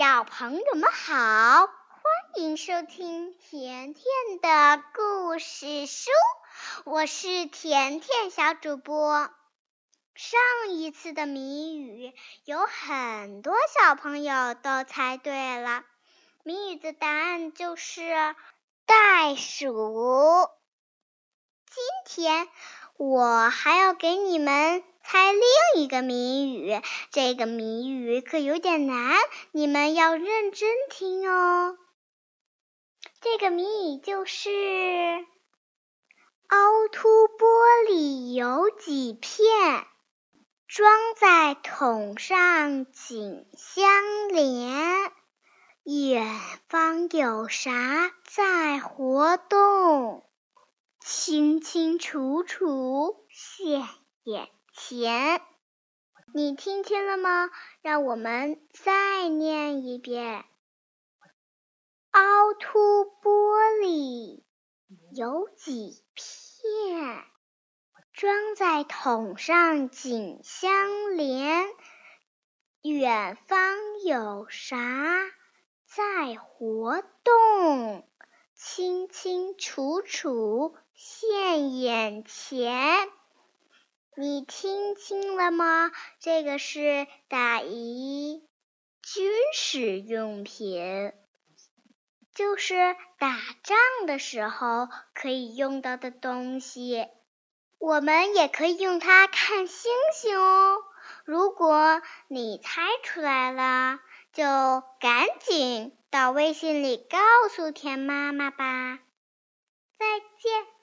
小朋友们好，欢迎收听甜甜的故事书，我是甜甜小主播。上一次的谜语有很多小朋友都猜对了，谜语的答案就是袋鼠。今天我还要给你们。猜另一个谜语，这个谜语可有点难，你们要认真听哦。这个谜语就是：凹凸玻璃有几片，装在桶上紧相连，远方有啥在活动？清清楚楚显眼。钱，你听清了吗？让我们再念一遍。凹凸玻璃有几片，装在桶上紧相连。远方有啥在活动？清清楚楚现眼前。你听清了吗？这个是打一军事用品，就是打仗的时候可以用到的东西。我们也可以用它看星星哦。如果你猜出来了，就赶紧到微信里告诉田妈妈吧。再见。